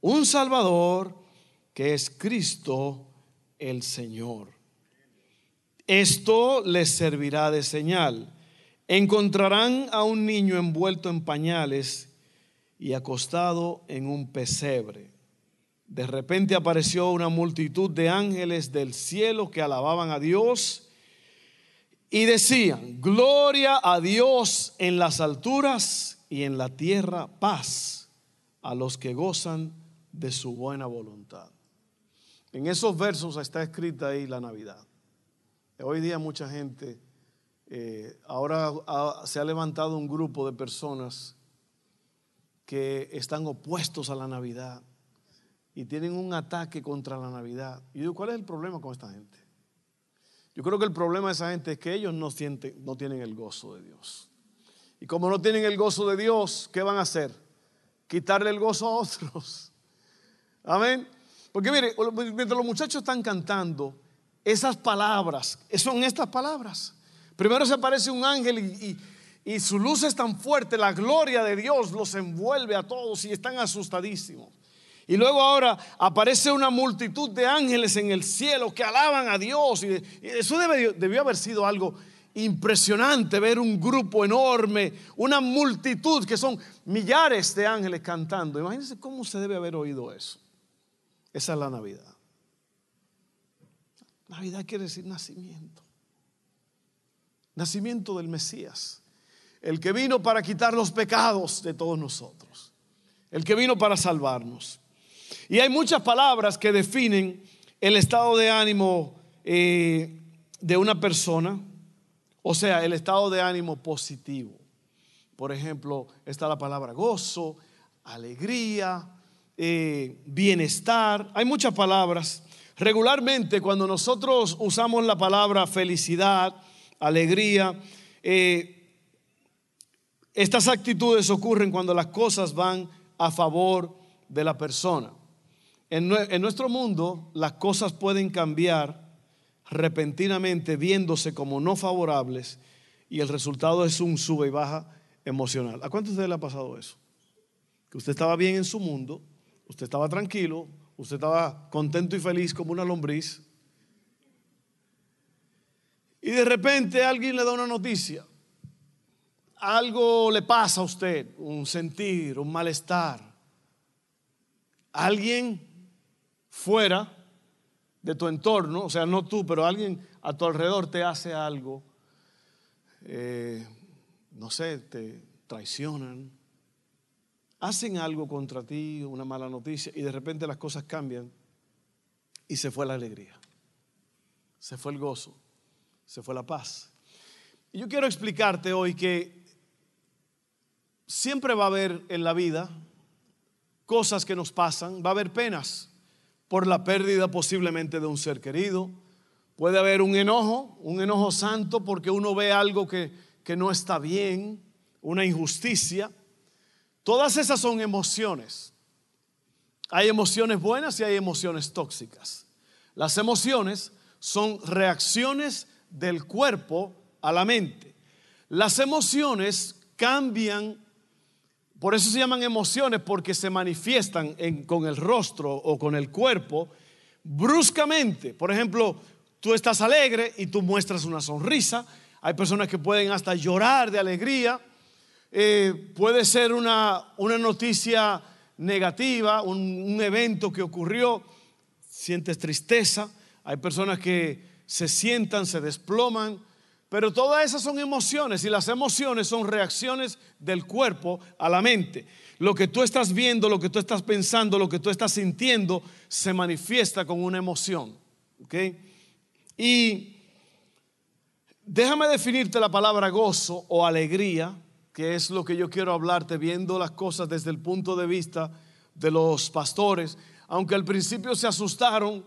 un Salvador que es Cristo el Señor. Esto les servirá de señal. Encontrarán a un niño envuelto en pañales y acostado en un pesebre. De repente apareció una multitud de ángeles del cielo que alababan a Dios y decían, gloria a Dios en las alturas y en la tierra paz a los que gozan de su buena voluntad. En esos versos está escrita ahí la Navidad. Hoy día mucha gente, eh, ahora se ha levantado un grupo de personas que están opuestos a la Navidad y tienen un ataque contra la Navidad. Y yo digo, ¿cuál es el problema con esta gente? Yo creo que el problema de esa gente es que ellos no, sienten, no tienen el gozo de Dios. Y como no tienen el gozo de Dios, ¿qué van a hacer? Quitarle el gozo a otros. Amén. Porque mire, mientras los muchachos están cantando, esas palabras, son estas palabras. Primero se aparece un ángel y, su luz es tan fuerte, la gloria de Dios los envuelve a todos y están asustadísimos. Y luego ahora aparece una multitud de ángeles en el cielo que alaban a Dios. Y, eso debió haber sido algo impresionante, ver un grupo enorme, una multitud que son millares de ángeles cantando. Imagínense cómo se debe haber oído eso. Esa es la Navidad. Navidad quiere decir nacimiento. Nacimiento del Mesías. El que vino para quitar los pecados de todos nosotros. El que vino para salvarnos. Y hay muchas palabras que definen el estado de ánimo eh, de una persona. O sea, el estado de ánimo positivo. Por ejemplo, está la palabra gozo, alegría, eh, bienestar, hay muchas palabras. Regularmente cuando nosotros usamos la palabra felicidad, alegría, eh, estas actitudes ocurren cuando las cosas van a favor de la persona. En, nuestro mundo las cosas pueden cambiar repentinamente viéndose como no favorables y el resultado es un sube y baja emocional. ¿A cuántos de ustedes le ha pasado eso? Que usted estaba bien en su mundo Usted estaba tranquilo, usted estaba contento y feliz como una lombriz. Y de repente alguien le da una noticia. Algo le pasa a usted, un sentir, un malestar. Alguien fuera de tu entorno, o sea, no tú, pero alguien a tu alrededor te hace algo, eh, no sé, te traicionan, hacen algo contra ti, una mala noticia, y de repente las cosas cambian y se fue la alegría, se fue el gozo, se fue la paz. Y yo quiero explicarte hoy que siempre va a haber en la vida cosas que nos pasan, va a haber penas por la pérdida posiblemente de un ser querido, puede haber un enojo, un enojo santo porque uno ve algo que, que no está bien, una injusticia. Todas esas son emociones. Hay emociones buenas y hay emociones tóxicas. Las emociones son reacciones del cuerpo a la mente. Las emociones cambian, por eso se llaman emociones, porque se manifiestan con el rostro o con el cuerpo bruscamente. Por ejemplo, tú estás alegre y tú muestras una sonrisa. Hay personas que pueden hasta llorar de alegría. Eh, puede ser una, una noticia negativa, un, evento que ocurrió, sientes tristeza, hay personas que se sientan, se desploman, pero todas esas son emociones y las emociones son reacciones del cuerpo a la mente. Lo que tú estás viendo, lo que tú estás pensando, lo que tú estás sintiendo, se manifiesta con una emoción. Y déjame definirte la palabra gozo o alegría que es lo que yo quiero hablarte, viendo las cosas desde el punto de vista de los pastores, aunque al principio se asustaron,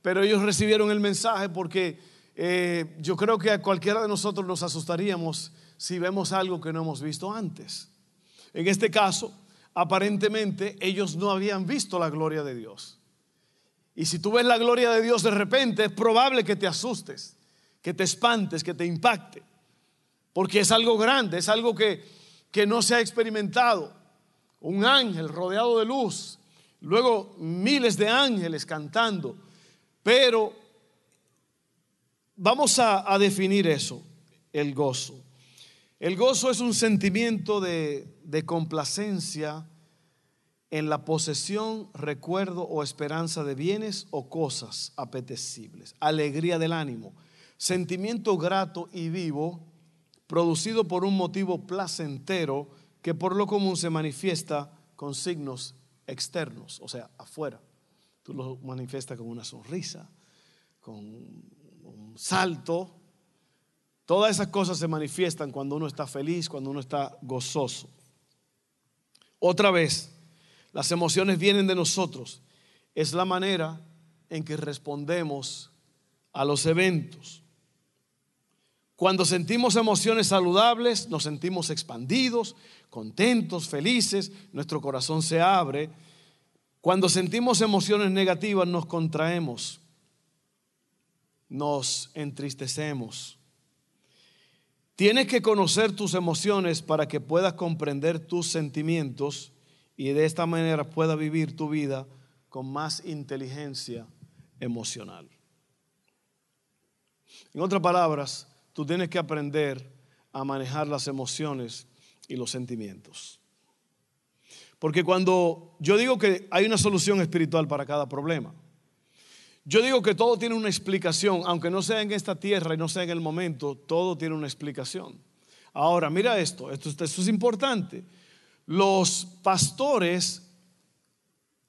pero ellos recibieron el mensaje porque eh, yo creo que a cualquiera de nosotros nos asustaríamos si vemos algo que no hemos visto antes. En este caso, aparentemente ellos no habían visto la gloria de Dios. Y si tú ves la gloria de Dios de repente, es probable que te asustes, que te espantes, que te impacte. Porque es algo grande, es algo que, que no se ha experimentado. Un ángel rodeado de luz, luego miles de ángeles cantando. Pero vamos a, definir eso, el gozo. El gozo es un sentimiento de, de complacencia en la posesión, recuerdo o esperanza de bienes o cosas apetecibles, alegría del ánimo, sentimiento grato y vivo, producido por un motivo placentero que por lo común se manifiesta con signos externos, o sea, afuera. Tú lo manifiestas con una sonrisa, con un salto. Todas esas cosas se manifiestan cuando uno está feliz, cuando uno está gozoso. Otra vez, las emociones vienen de nosotros. Es la manera en que respondemos a los eventos. Cuando sentimos emociones saludables, nos sentimos expandidos, contentos, felices, nuestro corazón se abre. Cuando sentimos emociones negativas, nos contraemos, nos entristecemos. Tienes que conocer tus emociones para que puedas comprender tus sentimientos y de esta manera pueda vivir tu vida con más inteligencia emocional. En otras palabras, tú tienes que aprender a manejar las emociones y los sentimientos. Porque cuando yo digo que hay una solución espiritual para cada problema, yo digo que todo tiene una explicación, aunque no sea en esta tierra y no sea en el momento, todo tiene una explicación. Ahora, mira esto, esto, es importante los pastores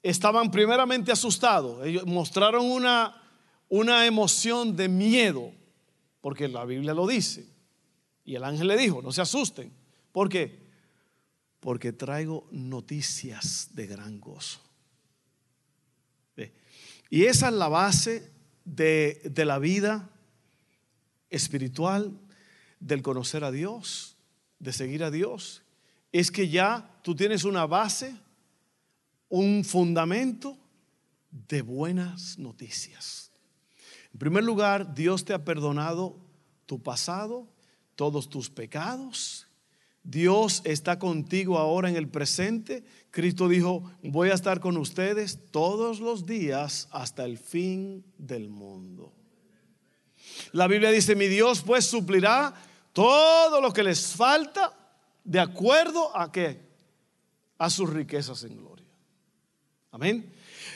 estaban primeramente asustados. Ellos mostraron una, una emoción de miedo, porque la Biblia lo dice. Y el ángel le dijo, no se asusten. ¿Por qué? Porque traigo noticias de gran gozo. Y esa es la base de, de la vida espiritual, del conocer a Dios, de seguir a Dios es que ya tú tienes una base, un fundamento de buenas noticias. En primer lugar, Dios te ha perdonado tu pasado, todos tus pecados. Dios está contigo ahora en el presente. Cristo dijo, voy a estar con ustedes todos los días hasta el fin del mundo. La Biblia dice, mi Dios pues suplirá todo lo que les falta de acuerdo a qué? A sus riquezas en gloria. Amén.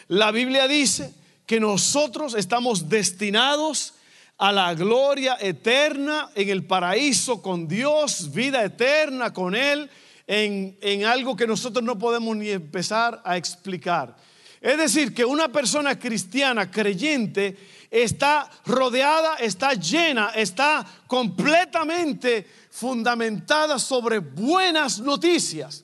La Biblia dice que nosotros estamos destinados a la gloria eterna en el paraíso con Dios, vida eterna con Él, en, en algo que nosotros no podemos ni empezar a explicar. Es decir, que una persona cristiana, creyente, está rodeada, está llena, está completamente fundamentada sobre buenas noticias,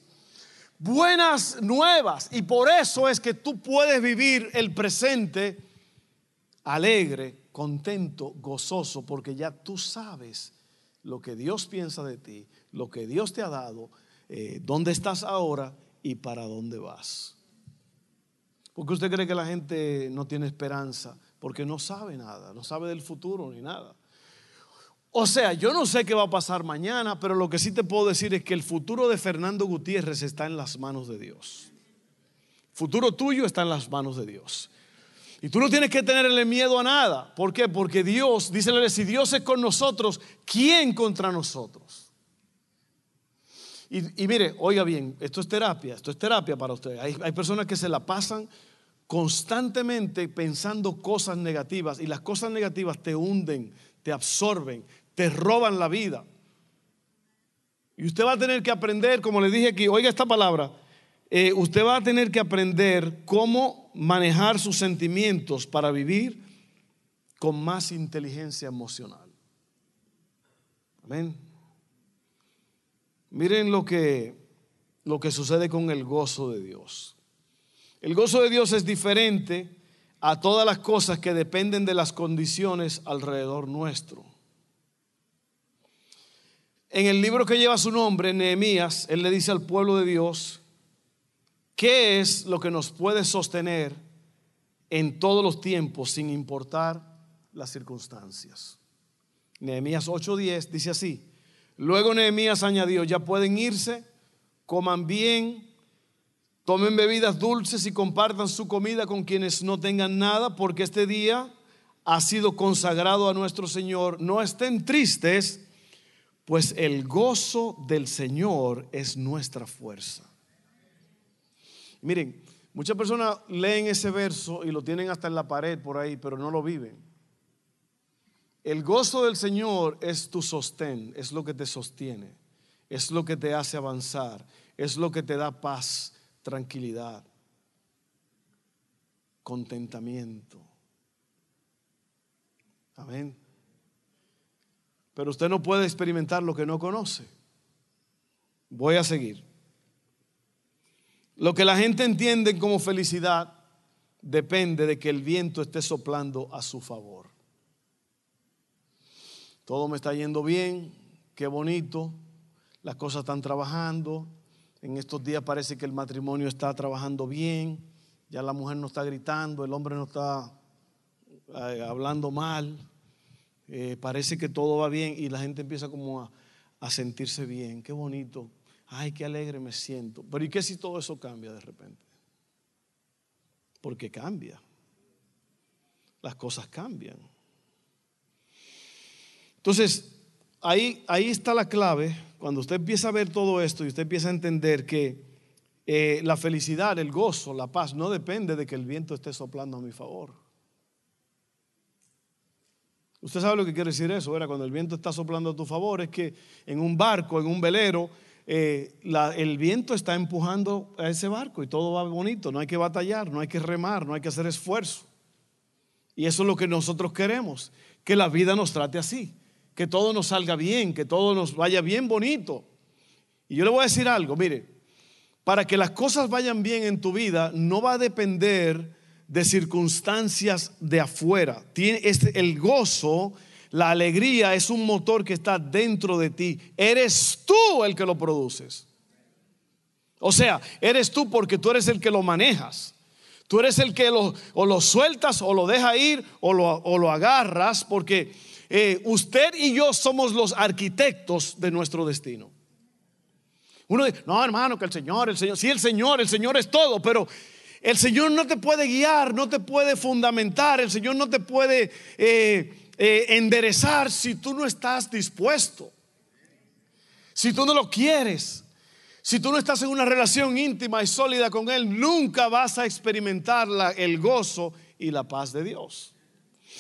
buenas nuevas. Y por eso es que tú puedes vivir el presente alegre, contento, gozoso, porque ya tú sabes lo que Dios piensa de ti, lo que Dios te ha dado, eh, dónde estás ahora y para dónde vas. Porque usted cree que la gente no tiene esperanza, porque no sabe nada, no sabe del futuro ni nada. O sea, yo no sé qué va a pasar mañana, pero lo que sí te puedo decir es que el futuro de Fernando Gutiérrez está en las manos de Dios. Futuro tuyo está en las manos de Dios. Y tú no tienes que tenerle miedo a nada. ¿Por qué? Porque Dios, dice si Dios es con nosotros, ¿quién contra nosotros? Y, mire, oiga bien, esto es terapia, esto es terapia para usted. Hay, hay personas que se la pasan constantemente pensando cosas negativas y las cosas negativas te hunden, te absorben, te roban la vida. Y usted va a tener que aprender, como le dije aquí, oiga esta palabra, eh, usted va a tener que aprender cómo manejar sus sentimientos para vivir con más inteligencia emocional. Amén. Miren lo que, lo que sucede con el gozo de Dios. El gozo de Dios es diferente a todas las cosas que dependen de las condiciones alrededor nuestro. En el libro que lleva su nombre, Nehemías, él le dice al pueblo de Dios, ¿qué es lo que nos puede sostener en todos los tiempos sin importar las circunstancias? Nehemías 8:10 dice así, luego Nehemías añadió, ya pueden irse, coman bien, tomen bebidas dulces y compartan su comida con quienes no tengan nada, porque este día ha sido consagrado a nuestro Señor. No estén tristes, pues el gozo del Señor es nuestra fuerza. Miren, muchas personas leen ese verso y lo tienen hasta en la pared por ahí, pero no lo viven. El gozo del Señor es tu sostén, es lo que te sostiene, es lo que te hace avanzar, es lo que te da paz, tranquilidad, contentamiento. Amén. Pero usted no puede experimentar lo que no conoce. Voy a seguir. Lo que la gente entiende como felicidad depende de que el viento esté soplando a su favor. Todo me está yendo bien, qué bonito, las cosas están trabajando, en estos días parece que el matrimonio está trabajando bien, ya la mujer no está gritando, el hombre no está eh, hablando mal, eh, parece que todo va bien y la gente empieza como a, a sentirse bien, qué bonito, ay, qué alegre me siento. Pero ¿y qué si todo eso cambia de repente? Porque cambia, las cosas cambian. Entonces, ahí, ahí está la clave cuando usted empieza a ver todo esto y usted empieza a entender que eh, la felicidad, el gozo, la paz, no depende de que el viento esté soplando a mi favor. Usted sabe lo que quiere decir eso. Cuando el viento está soplando a tu favor, es que en un barco, en un velero, eh, el viento está empujando a ese barco y todo va bonito, no hay que batallar, no hay que remar, no hay que hacer esfuerzo. Y eso es lo que nosotros queremos, que la vida nos trate así que todo nos salga bien, que todo nos vaya bien bonito. Y yo le voy a decir algo, mire, para que las cosas vayan bien en tu vida, no va a depender de circunstancias de afuera. Tiene el gozo, la alegría es un motor que está dentro de ti. Eres tú el que lo produces. O sea, eres tú porque tú eres el que lo manejas. Tú eres el que lo, o lo sueltas o lo deja ir o lo, o lo agarras porque eh, usted y yo somos los arquitectos de nuestro destino. Uno dice, no hermano, que el Señor, el Señor, sí el Señor, el Señor es todo, pero el Señor no te puede guiar, no te puede fundamentar, el Señor no te puede eh, eh, enderezar si tú no estás dispuesto, si tú no lo quieres. Si tú no estás en una relación íntima y sólida con Él, nunca vas a experimentar el gozo y la paz de Dios.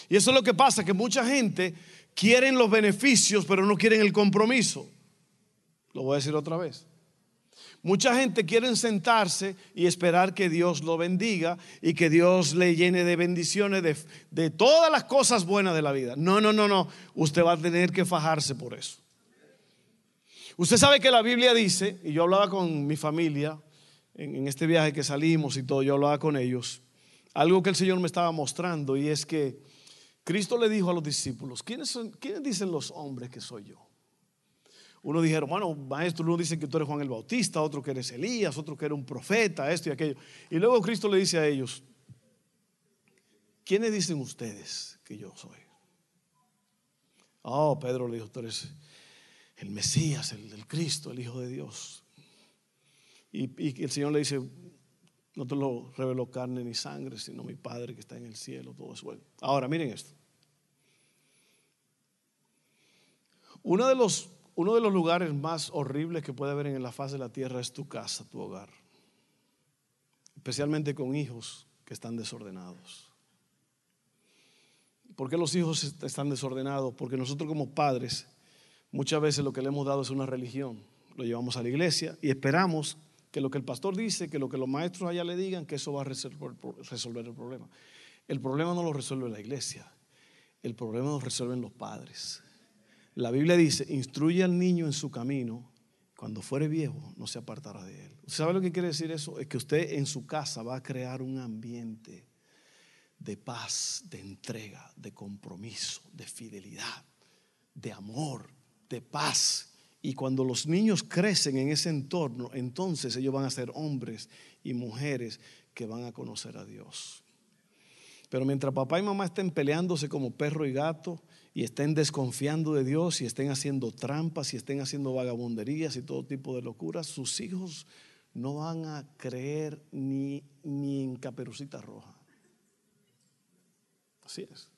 Y eso es lo que pasa, que mucha gente quieren los beneficios, pero no quieren el compromiso. Lo voy a decir otra vez. Mucha gente quiere sentarse y esperar que Dios lo bendiga y que Dios le llene de bendiciones de, de, todas las cosas buenas de la vida. No, no, no, no. Usted va a tener que fajarse por eso. Usted sabe que la Biblia dice, y yo hablaba con mi familia en, en este viaje que salimos y todo, yo hablaba con ellos, algo que el Señor me estaba mostrando y es que Cristo le dijo a los discípulos, ¿quiénes, son, ¿quiénes dicen los hombres que soy yo? Uno dijeron, bueno, maestro, uno dice que tú eres Juan el Bautista, otro que eres Elías, otro que eres un profeta, esto y aquello. Y luego Cristo le dice a ellos, ¿quiénes dicen ustedes que yo soy? Oh, Pedro le dijo, tú eres el Mesías, el, Cristo, el Hijo de Dios. Y, el Señor le dice, no te lo reveló carne ni sangre, sino mi Padre que está en el cielo, todo eso. Ahora, miren esto. Uno de, los, uno de los lugares más horribles que puede haber en la faz de la tierra es tu casa, tu hogar. Especialmente con hijos que están desordenados. ¿Por qué los hijos están desordenados? Porque nosotros como padres muchas veces lo que le hemos dado es una religión. Lo llevamos a la iglesia y esperamos que lo que el pastor dice, que lo que los maestros allá le digan, que eso va a resolver el problema. El problema no lo resuelve la iglesia, el problema lo resuelven los padres. La Biblia dice, instruye al niño en su camino cuando fuere viejo, no se apartará de él. ¿Usted sabe lo que quiere decir eso? Es que usted en su casa va a crear un ambiente de paz, de entrega, de compromiso, de fidelidad, de amor, de paz. Y cuando los niños crecen en ese entorno, entonces ellos van a ser hombres y mujeres que van a conocer a Dios. Pero mientras papá y mamá estén peleándose como perro y gato y estén desconfiando de Dios y estén haciendo trampas y estén haciendo vagabunderías y todo tipo de locuras, sus hijos no van a creer ni, ni en caperucita roja. Así es.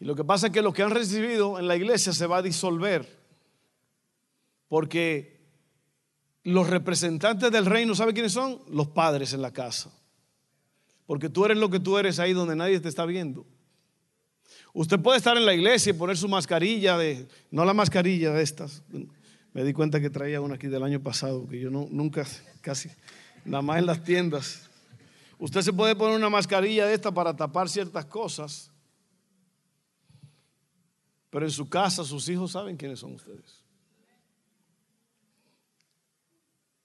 Y lo que pasa es que lo que han recibido en la iglesia se va a disolver porque los representantes del reino, ¿sabe quiénes son? Los padres en la casa. Porque tú eres lo que tú eres ahí donde nadie te está viendo. Usted puede estar en la iglesia y poner su mascarilla de, no la mascarilla de estas. Me di cuenta que traía una aquí del año pasado, que yo nunca, casi, nada más en las tiendas. Usted se puede poner una mascarilla de esta para tapar ciertas cosas, pero en su casa sus hijos saben quiénes son ustedes.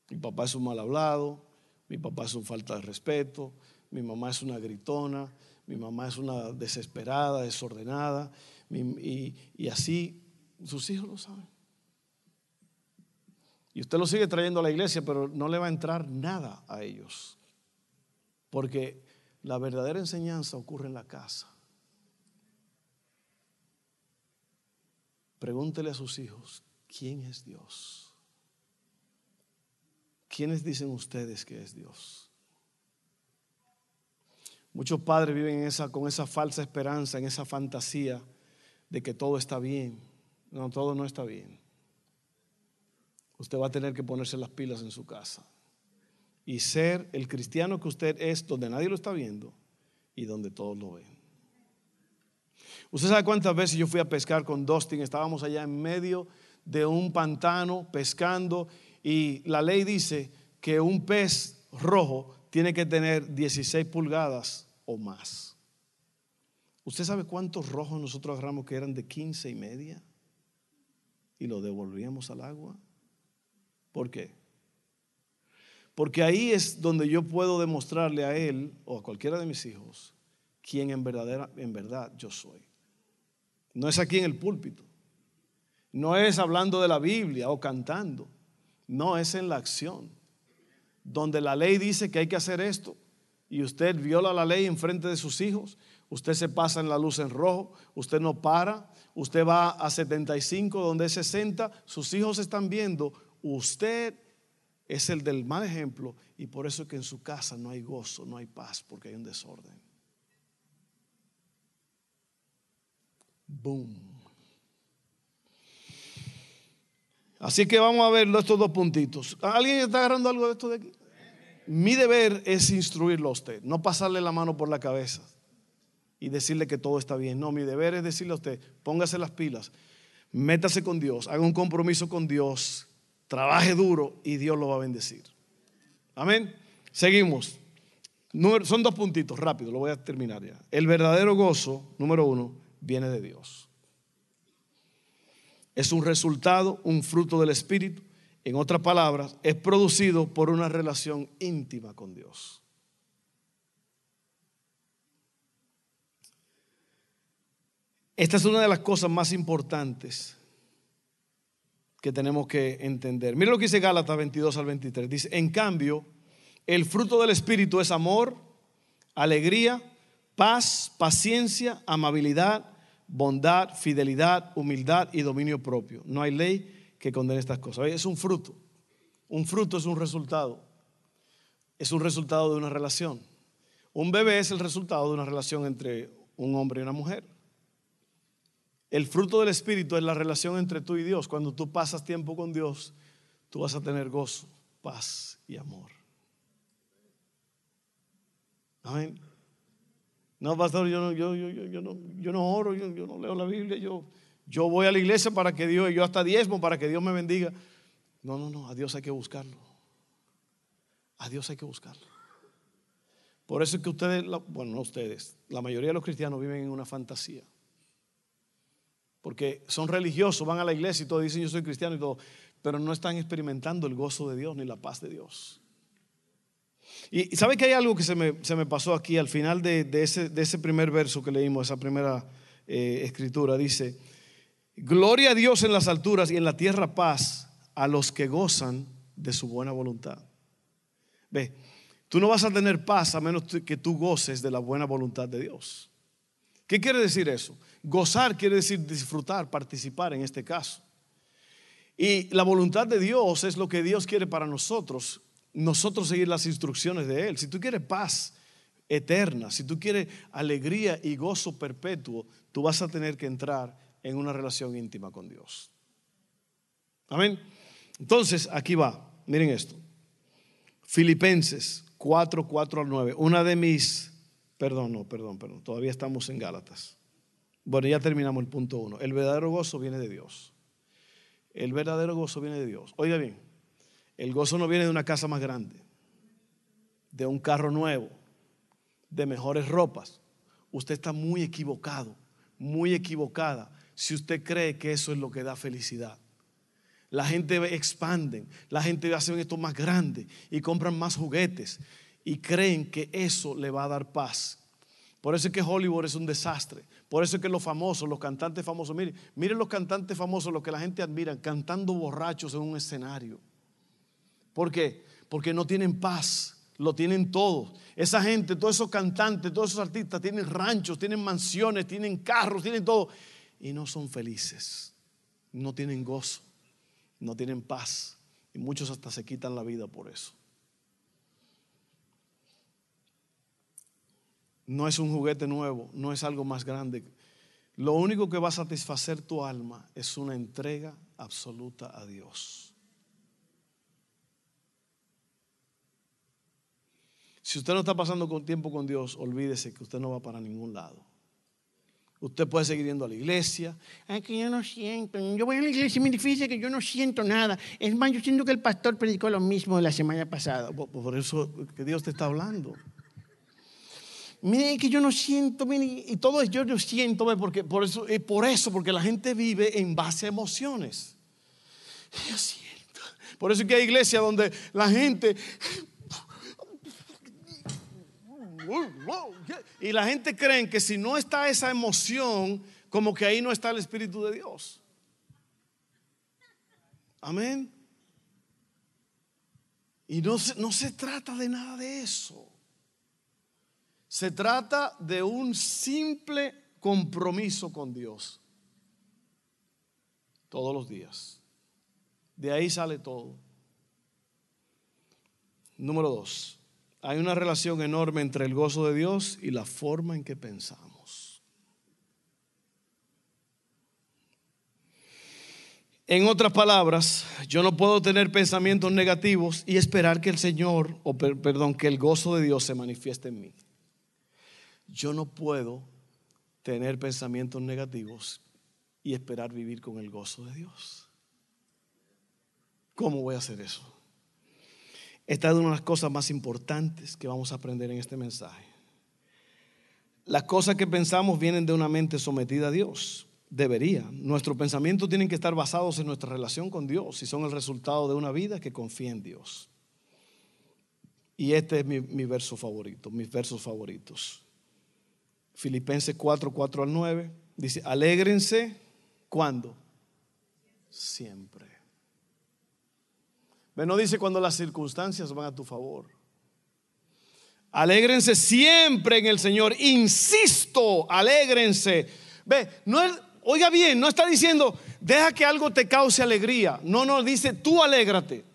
Mi papá es un mal hablado, mi papá es un falta de respeto, mi mamá es una gritona, mi mamá es una desesperada, desordenada, y, así sus hijos lo saben. Y usted lo sigue trayendo a la iglesia, pero no le va a entrar nada a ellos. Porque la verdadera enseñanza ocurre en la casa. Pregúntele a sus hijos, ¿quién es Dios? ¿Quiénes dicen ustedes que es Dios? Muchos padres viven con esa falsa esperanza, en esa fantasía de que todo está bien. No, todo no está bien. Usted va a tener que ponerse las pilas en su casa y ser el cristiano que usted es donde nadie lo está viendo y donde todos lo ven. Usted sabe cuántas veces yo fui a pescar con Dustin, estábamos allá en medio de un pantano pescando y la ley dice que un pez rojo tiene que tener 16 pulgadas o más. ¿Usted sabe cuántos rojos nosotros agarramos que eran de 15 y media? Y lo devolvíamos al agua. ¿Por qué? Porque ahí es donde yo puedo demostrarle a él o a cualquiera de mis hijos quién en, verdadera, en verdad yo soy. No es aquí en el púlpito. No es hablando de la Biblia o cantando. No, es en la acción. Donde la ley dice que hay que hacer esto y usted viola la ley en frente de sus hijos, usted se pasa en la luz en rojo, usted no para, usted va a 75 donde es 60, sus hijos están viendo, usted es el del mal ejemplo y por eso es que en su casa no hay gozo, no hay paz, porque hay un desorden. Boom. Así que vamos a ver estos dos puntitos. ¿Alguien está agarrando algo de esto de aquí? Mi deber es instruirlo a usted, no pasarle la mano por la cabeza y decirle que todo está bien. No, mi deber es decirle a usted, póngase las pilas, métase con Dios, haga un compromiso con Dios trabaje duro y Dios lo va a bendecir. Amén. Seguimos. Son dos puntitos, rápido, lo voy a terminar ya. El verdadero gozo, número uno, viene de Dios. Es un resultado, un fruto del Espíritu. En otras palabras, es producido por una relación íntima con Dios. Esta es una de las cosas más importantes que tenemos que entender. Mira lo que dice Gálatas 22 al 23. Dice, en cambio, el fruto del Espíritu es amor, alegría, paz, paciencia, amabilidad, bondad, fidelidad, humildad y dominio propio. No hay ley que condene estas cosas. Es un fruto. Un fruto es un resultado. Es un resultado de una relación. Un bebé es el resultado de una relación entre un hombre y una mujer. El fruto del Espíritu es la relación entre tú y Dios. Cuando tú pasas tiempo con Dios, tú vas a tener gozo, paz y amor. Amén. No, pastor, yo no, yo, yo, yo, no, yo no oro, yo, no leo la Biblia, yo, yo voy a la iglesia para que Dios, yo hasta diezmo para que Dios me bendiga. No, no, no, a Dios hay que buscarlo. A Dios hay que buscarlo. Por eso es que ustedes, bueno, no ustedes, la mayoría de los cristianos viven en una fantasía. Porque son religiosos, van a la iglesia y todos dicen yo soy cristiano y todo. pero no están experimentando el gozo de Dios ni la paz de Dios. Y, ¿sabe que hay algo que se me, pasó aquí al final de, ese, de, ese, primer verso que leímos, esa primera eh, escritura? Dice, gloria a Dios en las alturas y en la tierra paz a los que gozan de su buena voluntad. Ve, tú no vas a tener paz a menos que tú goces de la buena voluntad de Dios. ¿Qué quiere decir eso? Gozar quiere decir disfrutar, participar en este caso. Y la voluntad de Dios es lo que Dios quiere para nosotros nosotros seguir las instrucciones de Él. Si tú quieres paz eterna, si tú quieres alegría y gozo perpetuo, tú vas a tener que entrar en una relación íntima con Dios. Amén. Entonces, aquí va. Miren esto. Filipenses 4, 4 al 9. Una de mis, perdón, no, perdón, perdón, todavía estamos en Gálatas. Bueno, ya terminamos el punto 1. El verdadero gozo viene de Dios. El verdadero gozo viene de Dios. Oiga bien, el gozo no viene de una casa más grande, de un carro nuevo, de mejores ropas. Usted está muy equivocado, muy equivocada si usted cree que eso es lo que da felicidad. La gente expande, la gente hace esto más grande y compran más juguetes y creen que eso le va a dar paz. Por eso es que Hollywood es un desastre. Por eso es que los famosos, los cantantes famosos, miren, miren los cantantes famosos, los que la gente admira, cantando borrachos en un escenario. ¿Por qué? Porque no tienen paz, lo tienen todo. Esa gente, todos esos cantantes, todos esos artistas tienen ranchos, tienen mansiones, tienen carros, tienen todo. Y no son felices, no tienen gozo, no tienen paz. Y muchos hasta se quitan la vida por eso. No es un juguete nuevo, no es algo más grande. Lo único que va a satisfacer tu alma es una entrega absoluta a Dios. Si usted no está pasando tiempo con Dios, olvídese que usted no va para ningún lado. Usted puede seguir yendo a la iglesia. Ay, que yo no siento. Yo voy a la iglesia y me dice que yo no siento nada. Es más, yo siento que el pastor predicó lo mismo la semana pasada. Por, eso que Dios te está hablando. Mire que yo no siento, mire, y todo es yo no siento, porque por eso, por eso, porque la gente vive en base a emociones. Yo siento. Por eso que hay iglesias donde la gente y la gente cree que si no está esa emoción, como que ahí no está el Espíritu de Dios. Amén. Y no se, no se trata de nada de eso. Se trata de un simple compromiso con Dios. Todos los días. De ahí sale todo. Número dos. Hay una relación enorme entre el gozo de Dios y la forma en que pensamos. En otras palabras, yo no puedo tener pensamientos negativos y esperar que el Señor, o perdón, que el gozo de Dios se manifieste en mí. Yo no puedo tener pensamientos negativos y esperar vivir con el gozo de Dios. ¿Cómo voy a hacer eso? Esta es una de las cosas más importantes que vamos a aprender en este mensaje. Las cosas que pensamos vienen de una mente sometida a Dios. Debería. Nuestros pensamientos tienen que estar basados en nuestra relación con Dios y son el resultado de una vida que confía en Dios. Y este es mi, verso favorito, mis versos favoritos. Filipenses 4, 4 al 9. Dice, alégrense cuando? Siempre. No dice cuando las circunstancias van a tu favor. Alégrense siempre en el Señor. Insisto, alégrense. Ve, no oiga bien, no está diciendo, deja que algo te cause alegría. No, no, dice, tú alégrate.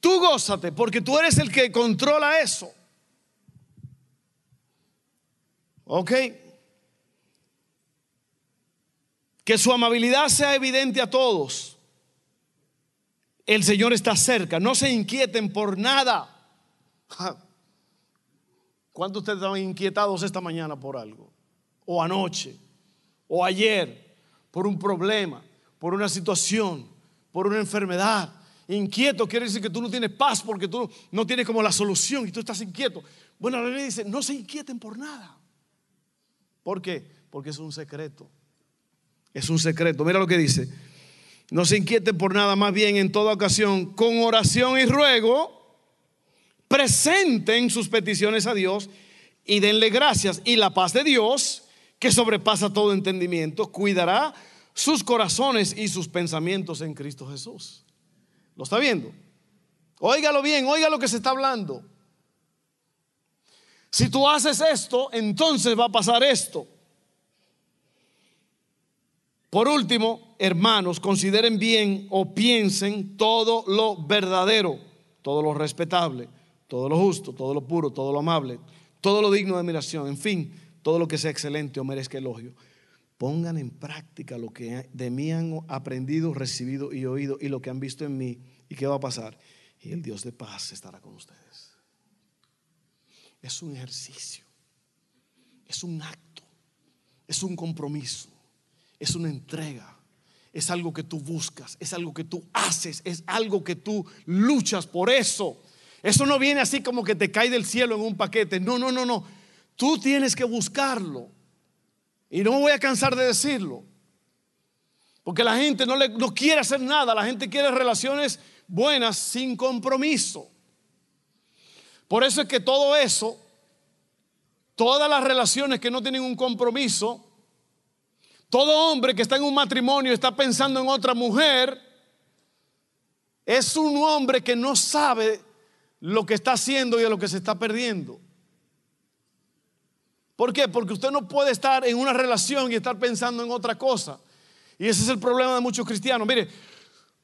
Tú gózate, porque tú eres el que controla eso. ¿Ok? Que su amabilidad sea evidente a todos. El Señor está cerca. No se inquieten por nada. ¿Cuántos de ustedes estaban inquietados esta mañana por algo? O anoche, o ayer, por un problema, por una situación, por una enfermedad. Inquieto quiere decir que tú no tienes paz porque tú no tienes como la solución y tú estás inquieto. Bueno, la Biblia dice, no se inquieten por nada. ¿Por qué? Porque es un secreto. Es un secreto. Mira lo que dice. No se inquiete por nada, más bien en toda ocasión, con oración y ruego, presenten sus peticiones a Dios y denle gracias. Y la paz de Dios, que sobrepasa todo entendimiento, cuidará sus corazones y sus pensamientos en Cristo Jesús. ¿Lo está viendo? Óigalo bien, oiga lo que se está hablando. Si tú haces esto, entonces va a pasar esto. Por último, hermanos, consideren bien o piensen todo lo verdadero, todo lo respetable, todo lo justo, todo lo puro, todo lo amable, todo lo digno de admiración, en fin, todo lo que sea excelente o merezca elogio. Pongan en práctica lo que de mí han aprendido, recibido y oído y lo que han visto en mí. ¿Y qué va a pasar? Y el Dios de paz estará con ustedes. Es un ejercicio, es un acto, es un compromiso es una entrega, es algo que tú buscas, es algo que tú haces, es algo que tú luchas por eso. Eso no viene así como que te cae del cielo en un paquete. No, no, no, no. Tú tienes que buscarlo. Y no me voy a cansar de decirlo. Porque la gente no, le, no quiere hacer nada. La gente quiere relaciones buenas sin compromiso. Por eso es que todo eso, todas las relaciones que no tienen un compromiso, todo hombre que está en un matrimonio está pensando en otra mujer es un hombre que no sabe lo que está haciendo y a lo que se está perdiendo. ¿Por qué? Porque usted no puede estar en una relación y estar pensando en otra cosa. Y ese es el problema de muchos cristianos. Mire,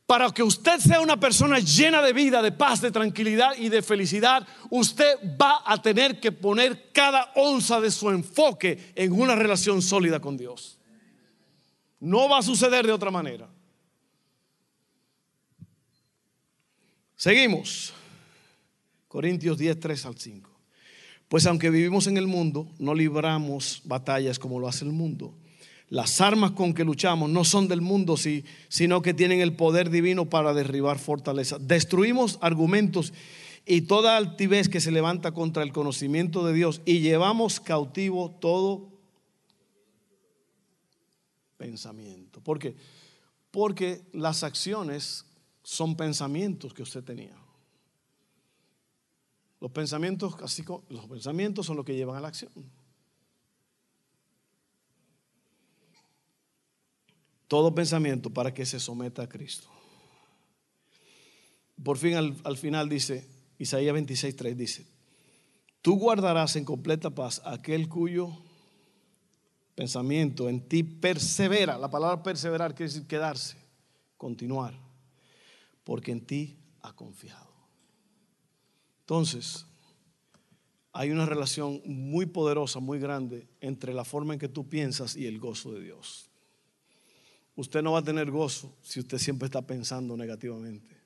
para que usted sea una persona llena de vida, de paz, de tranquilidad y de felicidad, usted va a tener que poner cada onza de su enfoque en una relación sólida con Dios. No va a suceder de otra manera. Seguimos. Corintios 10, 3 al 5. Pues aunque vivimos en el mundo, no libramos batallas como lo hace el mundo. Las armas con que luchamos no son del mundo, sino que tienen el poder divino para derribar fortalezas. Destruimos argumentos y toda altivez que se levanta contra el conocimiento de Dios y llevamos cautivo todo pensamiento. ¿Por qué? Porque las acciones son pensamientos que usted tenía. Los pensamientos, así los pensamientos son los que llevan a la acción. Todo pensamiento para que se someta a Cristo. Por fin al, al final dice, Isaías 26, 3 dice, tú guardarás en completa paz aquel cuyo pensamiento en ti persevera. La palabra perseverar quiere decir quedarse, continuar, porque en ti ha confiado. Entonces, hay una relación muy poderosa, muy grande entre la forma en que tú piensas y el gozo de Dios. Usted no va a tener gozo si usted siempre está pensando negativamente.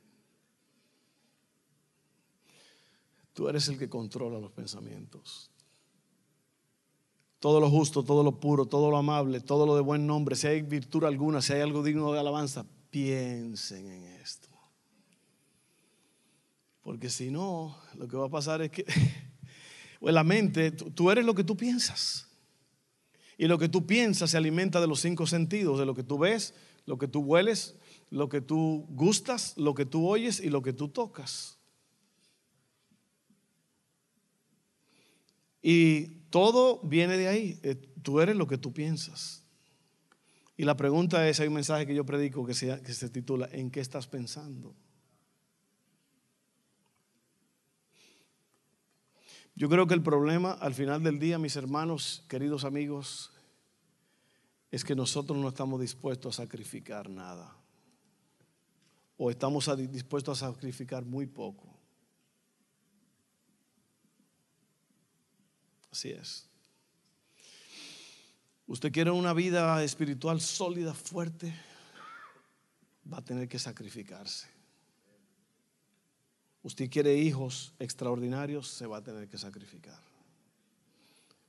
Tú eres el que controla los pensamientos todo lo justo, todo lo puro, todo lo amable, todo lo de buen nombre, si hay virtud alguna, si hay algo digno de alabanza, piensen en esto. Porque si no, lo que va a pasar es que pues la mente, tú eres lo que tú piensas. Y lo que tú piensas se alimenta de los cinco sentidos, de lo que tú ves, lo que tú hueles, lo que tú gustas, lo que tú oyes y lo que tú tocas. Y todo viene de ahí. Eh, tú eres lo que tú piensas. Y la pregunta es, hay un mensaje que yo predico que se, que se titula, ¿en qué estás pensando? Yo creo que el problema al final del día, mis hermanos, queridos amigos, es que nosotros no estamos dispuestos a sacrificar nada. O estamos dispuestos a sacrificar muy poco. Así es. Usted quiere una vida espiritual sólida, fuerte, va a tener que sacrificarse. Usted quiere hijos extraordinarios, se va a tener que sacrificar.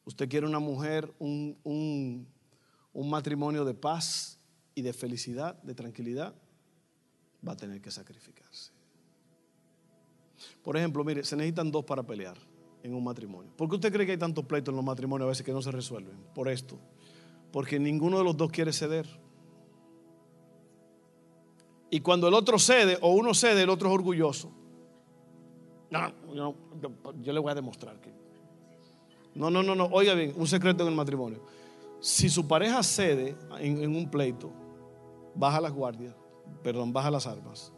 Usted quiere una mujer, un, un matrimonio de paz y de felicidad, de tranquilidad, va a tener que sacrificarse. Por ejemplo, mire, se necesitan dos para pelear en un matrimonio. ¿Por qué usted cree que hay tantos pleitos en los matrimonios a veces que no se resuelven? Por esto. Porque ninguno de los dos quiere ceder. Y cuando el otro cede o uno cede, el otro es orgulloso. No, yo le voy a demostrar que. No, no, no, no. Oiga bien, un secreto en el matrimonio. Si su pareja cede en, en un pleito, baja las guardias, perdón, baja las armas.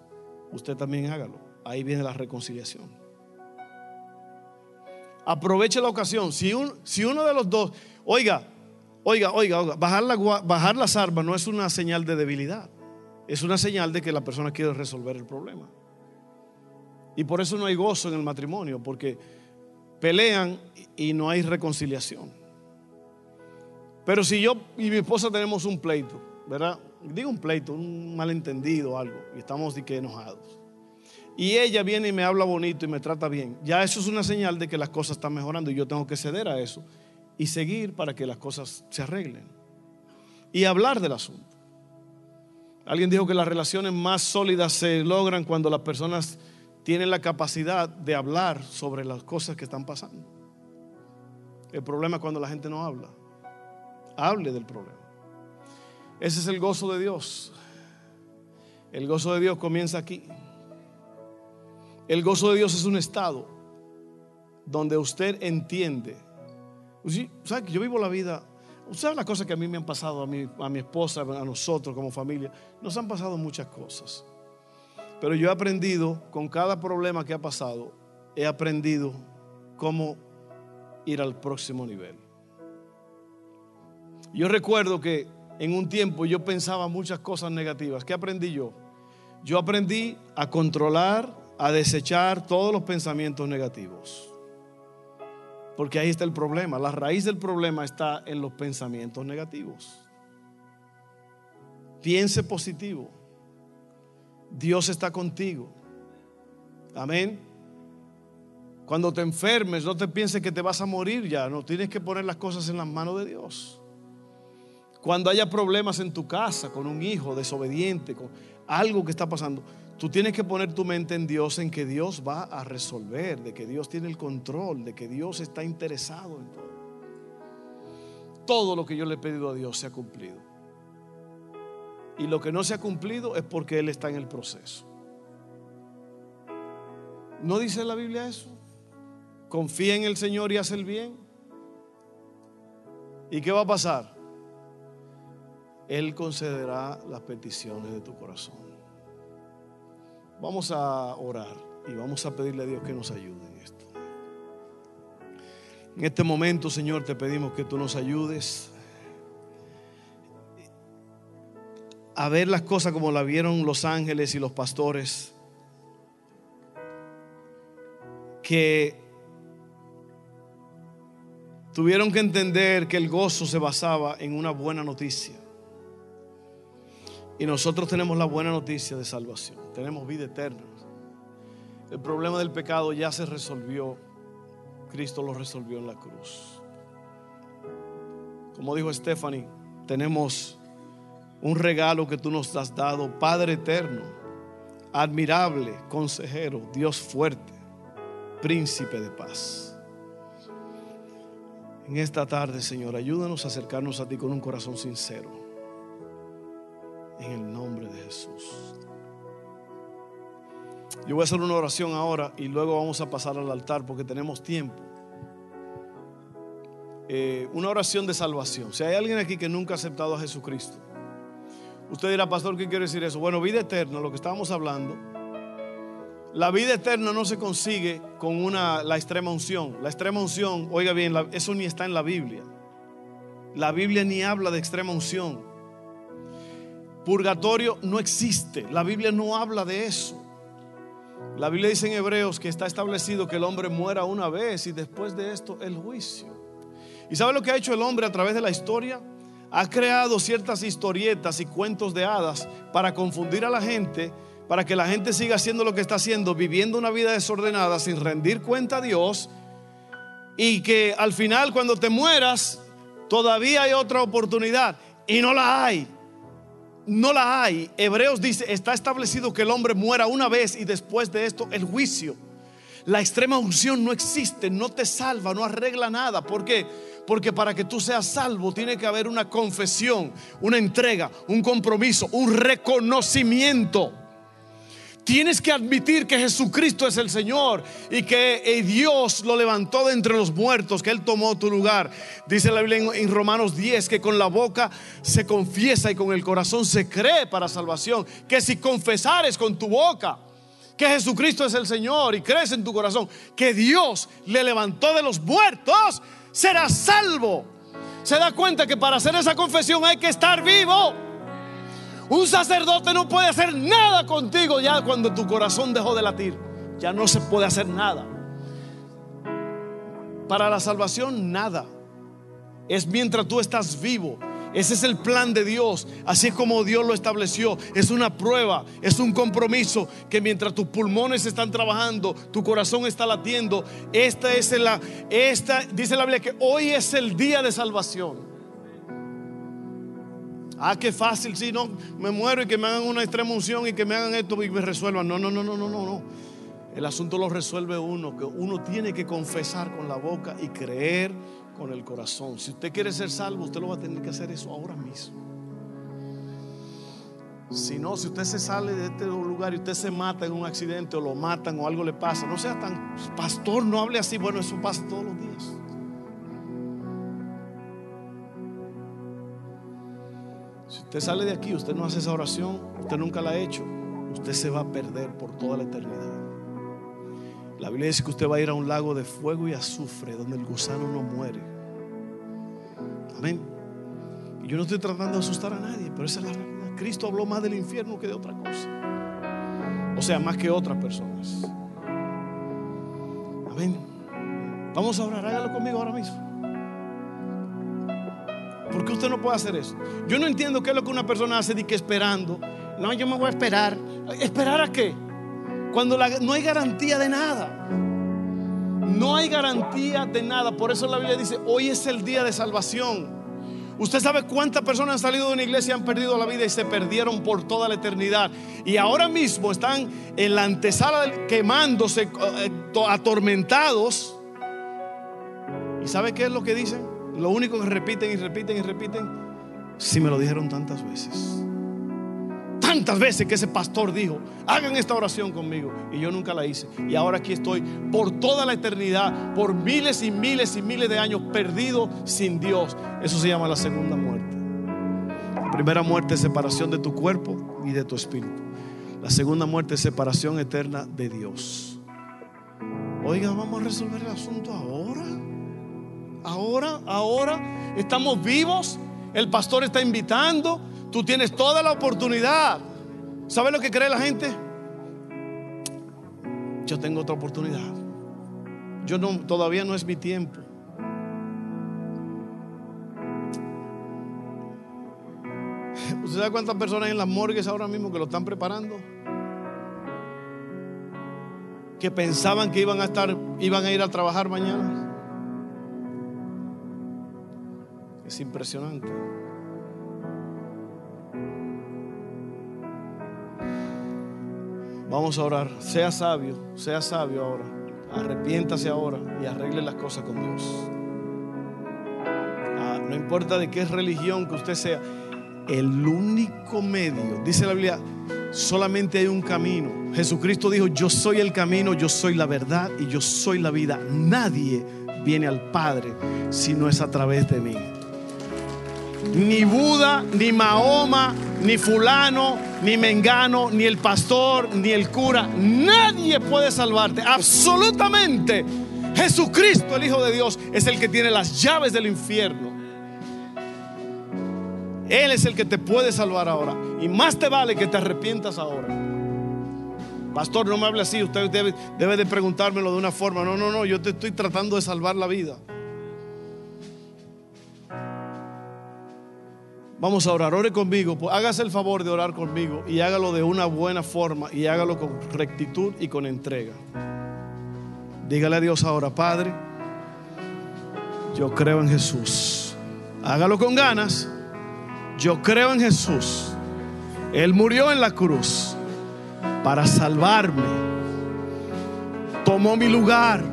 Usted también hágalo. Ahí viene la reconciliación. Aproveche la ocasión. Si, un, si uno de los dos, oiga, oiga, oiga, oiga bajar, la, bajar las armas no es una señal de debilidad. Es una señal de que la persona quiere resolver el problema. Y por eso no hay gozo en el matrimonio, porque pelean y no hay reconciliación. Pero si yo y mi esposa tenemos un pleito, ¿verdad? Digo un pleito, un malentendido, algo, y estamos de enojados. Y ella viene y me habla bonito y me trata bien. Ya eso es una señal de que las cosas están mejorando y yo tengo que ceder a eso y seguir para que las cosas se arreglen. Y hablar del asunto. Alguien dijo que las relaciones más sólidas se logran cuando las personas tienen la capacidad de hablar sobre las cosas que están pasando. El problema es cuando la gente no habla. Hable del problema. Ese es el gozo de Dios. El gozo de Dios comienza aquí. El gozo de Dios es un estado donde usted entiende. ¿Sabe que yo vivo la vida? ¿Sabe las cosas que a mí me han pasado, a mi, a mi esposa, a nosotros como familia? Nos han pasado muchas cosas. Pero yo he aprendido, con cada problema que ha pasado, he aprendido cómo ir al próximo nivel. Yo recuerdo que en un tiempo yo pensaba muchas cosas negativas. ¿Qué aprendí yo? Yo aprendí a controlar, a desechar todos los pensamientos negativos. Porque ahí está el problema. La raíz del problema está en los pensamientos negativos. Piense positivo. Dios está contigo. Amén. Cuando te enfermes, no te pienses que te vas a morir ya. No, tienes que poner las cosas en las manos de Dios. Cuando haya problemas en tu casa, con un hijo desobediente, con algo que está pasando, tú tienes que poner tu mente en Dios, en que Dios va a resolver, de que Dios tiene el control, de que Dios está interesado en todo. Todo lo que yo le he pedido a Dios se ha cumplido. Y lo que no se ha cumplido es porque Él está en el proceso. ¿No dice la Biblia eso? Confía en el Señor y haz el bien. ¿Y qué va a pasar? Él concederá las peticiones de tu corazón. Vamos a orar y vamos a pedirle a Dios que nos ayude en esto. En este momento, Señor, te pedimos que tú nos ayudes a ver las cosas como la vieron los ángeles y los pastores, que tuvieron que entender que el gozo se basaba en una buena noticia. Y nosotros tenemos la buena noticia de salvación, tenemos vida eterna. El problema del pecado ya se resolvió, Cristo lo resolvió en la cruz. Como dijo Stephanie, tenemos un regalo que tú nos has dado, Padre eterno, admirable, consejero, Dios fuerte, príncipe de paz. En esta tarde, Señor, ayúdanos a acercarnos a ti con un corazón sincero. En el nombre de Jesús. Yo voy a hacer una oración ahora y luego vamos a pasar al altar porque tenemos tiempo. Eh, una oración de salvación. Si hay alguien aquí que nunca ha aceptado a Jesucristo, Usted dirá, pastor, ¿qué quiere decir eso? Bueno, vida eterna, lo que estábamos hablando. La vida eterna no se consigue con una, la extrema unción. La extrema unción, oiga bien, eso ni está en la Biblia. La Biblia ni habla de extrema unción. Purgatorio no existe. La Biblia no habla de eso. La Biblia dice en Hebreos que está establecido que el hombre muera una vez y después de esto el juicio. ¿Y sabe lo que ha hecho el hombre a través de la historia? ha creado ciertas historietas y cuentos de hadas para confundir a la gente, para que la gente siga haciendo lo que está haciendo, viviendo una vida desordenada sin rendir cuenta a Dios, y que al final cuando te mueras, todavía hay otra oportunidad, y no la hay. No la hay. Hebreos dice, está establecido que el hombre muera una vez y después de esto el juicio. La extrema unción no existe, no te salva, no arregla nada. ¿Por qué? Porque para que tú seas salvo tiene que haber una confesión, una entrega, un compromiso, un reconocimiento Tienes que admitir que Jesucristo es el Señor y que eh, Dios lo levantó de entre los muertos, que Él tomó tu lugar. Dice la Biblia en, Romanos 10 que con la boca se confiesa y con el corazón se cree para salvación. Que si confesares con tu boca que Jesucristo es el Señor y crees en tu corazón que Dios le levantó de los muertos, serás salvo. Se da cuenta que para hacer esa confesión hay que estar vivo. Un sacerdote no puede hacer nada contigo ya cuando tu corazón dejó de latir. Ya no se puede hacer nada. Para la salvación, nada. Es mientras tú estás vivo. Ese es el plan de Dios. Así es como Dios lo estableció. Es una prueba, es un compromiso que mientras tus pulmones están trabajando, tu corazón está latiendo. Esta es la, esta, dice la Biblia que hoy es el día de salvación. Ah, qué fácil, si no, me muero y que me hagan una extrema unción y que me hagan esto y me resuelvan. No, no, no, no, no, no, no. El asunto lo resuelve uno, que uno tiene que confesar con la boca y creer con el corazón. Si usted quiere ser salvo, usted lo va a tener que hacer eso ahora mismo. Si no, si usted se sale de este lugar y usted se mata en un accidente o lo matan o algo le pasa, no sea tan pastor, no hable así. Bueno, eso pasa todos los días. Si usted sale de aquí, usted no hace esa oración, usted nunca la ha hecho, usted se va a perder por toda la eternidad. La Biblia dice que usted va a ir a un lago de fuego y azufre donde el gusano no muere. Amén. Y yo no estoy tratando de asustar a nadie, pero esa es la verdad. Cristo habló más del infierno que de otra cosa. O sea, más que otras personas. Amén. Vamos a orar, hágalo conmigo ahora mismo. ¿Por qué usted no puede hacer eso? Yo no entiendo qué es lo que una persona hace de que esperando. No, yo me voy a esperar. ¿Esperar a qué? Cuando no hay garantía de nada. No hay garantía de nada. Por eso la Biblia dice, hoy es el día de salvación. Usted sabe cuántas personas han salido de una iglesia y han perdido la vida y se perdieron por toda la eternidad. Y ahora mismo están en la antesala quemándose, eh, atormentados. ¿Y sabe qué es lo que dicen? Lo único que repiten y repiten y repiten, si me lo dijeron tantas veces. Tantas veces que ese pastor dijo, hagan esta oración conmigo. Y yo nunca la hice. Y ahora aquí estoy por toda la eternidad, por miles y miles y miles de años perdido sin Dios. Eso se llama la segunda muerte. La primera muerte es separación de tu cuerpo y de tu espíritu. La segunda muerte es separación eterna de Dios. Oiga, vamos a resolver el asunto ahora ahora, ahora estamos vivos, el pastor está invitando, tú tienes toda la oportunidad. ¿Sabes lo que cree la gente? Yo tengo otra oportunidad. Yo no, todavía no es mi tiempo. ¿Usted sabe cuántas personas hay en las morgues ahora mismo que lo están preparando? Que pensaban que iban a estar, iban a ir a trabajar mañana. Es impresionante. Vamos a orar. Sea sabio, sea sabio ahora. Arrepiéntase ahora y arregle las cosas con Dios. Ah, no importa de qué religión que usted sea, el único medio, dice la Biblia, solamente hay un camino. Jesucristo dijo, yo soy el camino, yo soy la verdad y yo soy la vida. Nadie viene al Padre si no es a través de mí ni Buda, ni Mahoma, ni fulano, ni Mengano, ni el pastor, ni el cura. Nadie puede salvarte. Absolutamente. Jesucristo, el Hijo de Dios, es el que tiene las llaves del infierno. Él es el que te puede salvar ahora. Y más te vale que te arrepientas ahora. Pastor, no me hable así. Usted debe, debe de preguntármelo de una forma. No, no, no. Yo te estoy tratando de salvar la vida. Vamos a orar, ore conmigo, pues, hágase el favor de orar conmigo y hágalo de una buena forma y hágalo con rectitud y con entrega. Dígale a Dios ahora, Padre, yo creo en Jesús. Hágalo con ganas. Yo creo en Jesús. Él murió en la cruz para salvarme. Tomó mi lugar.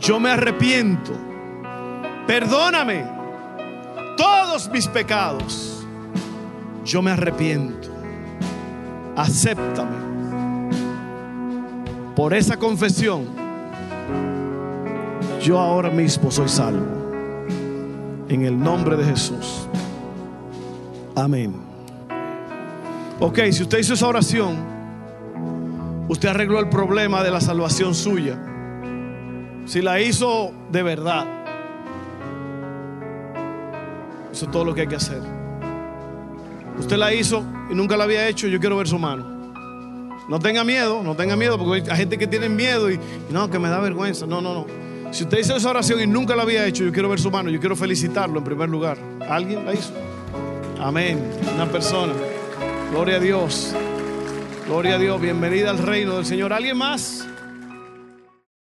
Yo me arrepiento. Perdóname todos mis pecados, yo me arrepiento. Acéptame por esa confesión, yo ahora mismo soy salvo. En el nombre de Jesús. Amén. Ok, si usted hizo esa oración, usted arregló el problema de la salvación suya. Si la hizo de verdad, eso es todo lo que hay que hacer. Usted la hizo y nunca la había hecho, yo quiero ver su mano. No tenga miedo, no tenga miedo, porque hay gente que tiene miedo y, y no, que me da vergüenza. No, no, no. Si usted hizo esa oración y nunca la había hecho, yo quiero ver su mano, yo quiero felicitarlo en primer lugar. ¿Alguien la hizo? Amén. Una persona. Gloria a Dios. Gloria a Dios. Bienvenida al reino del Señor. ¿Alguien más?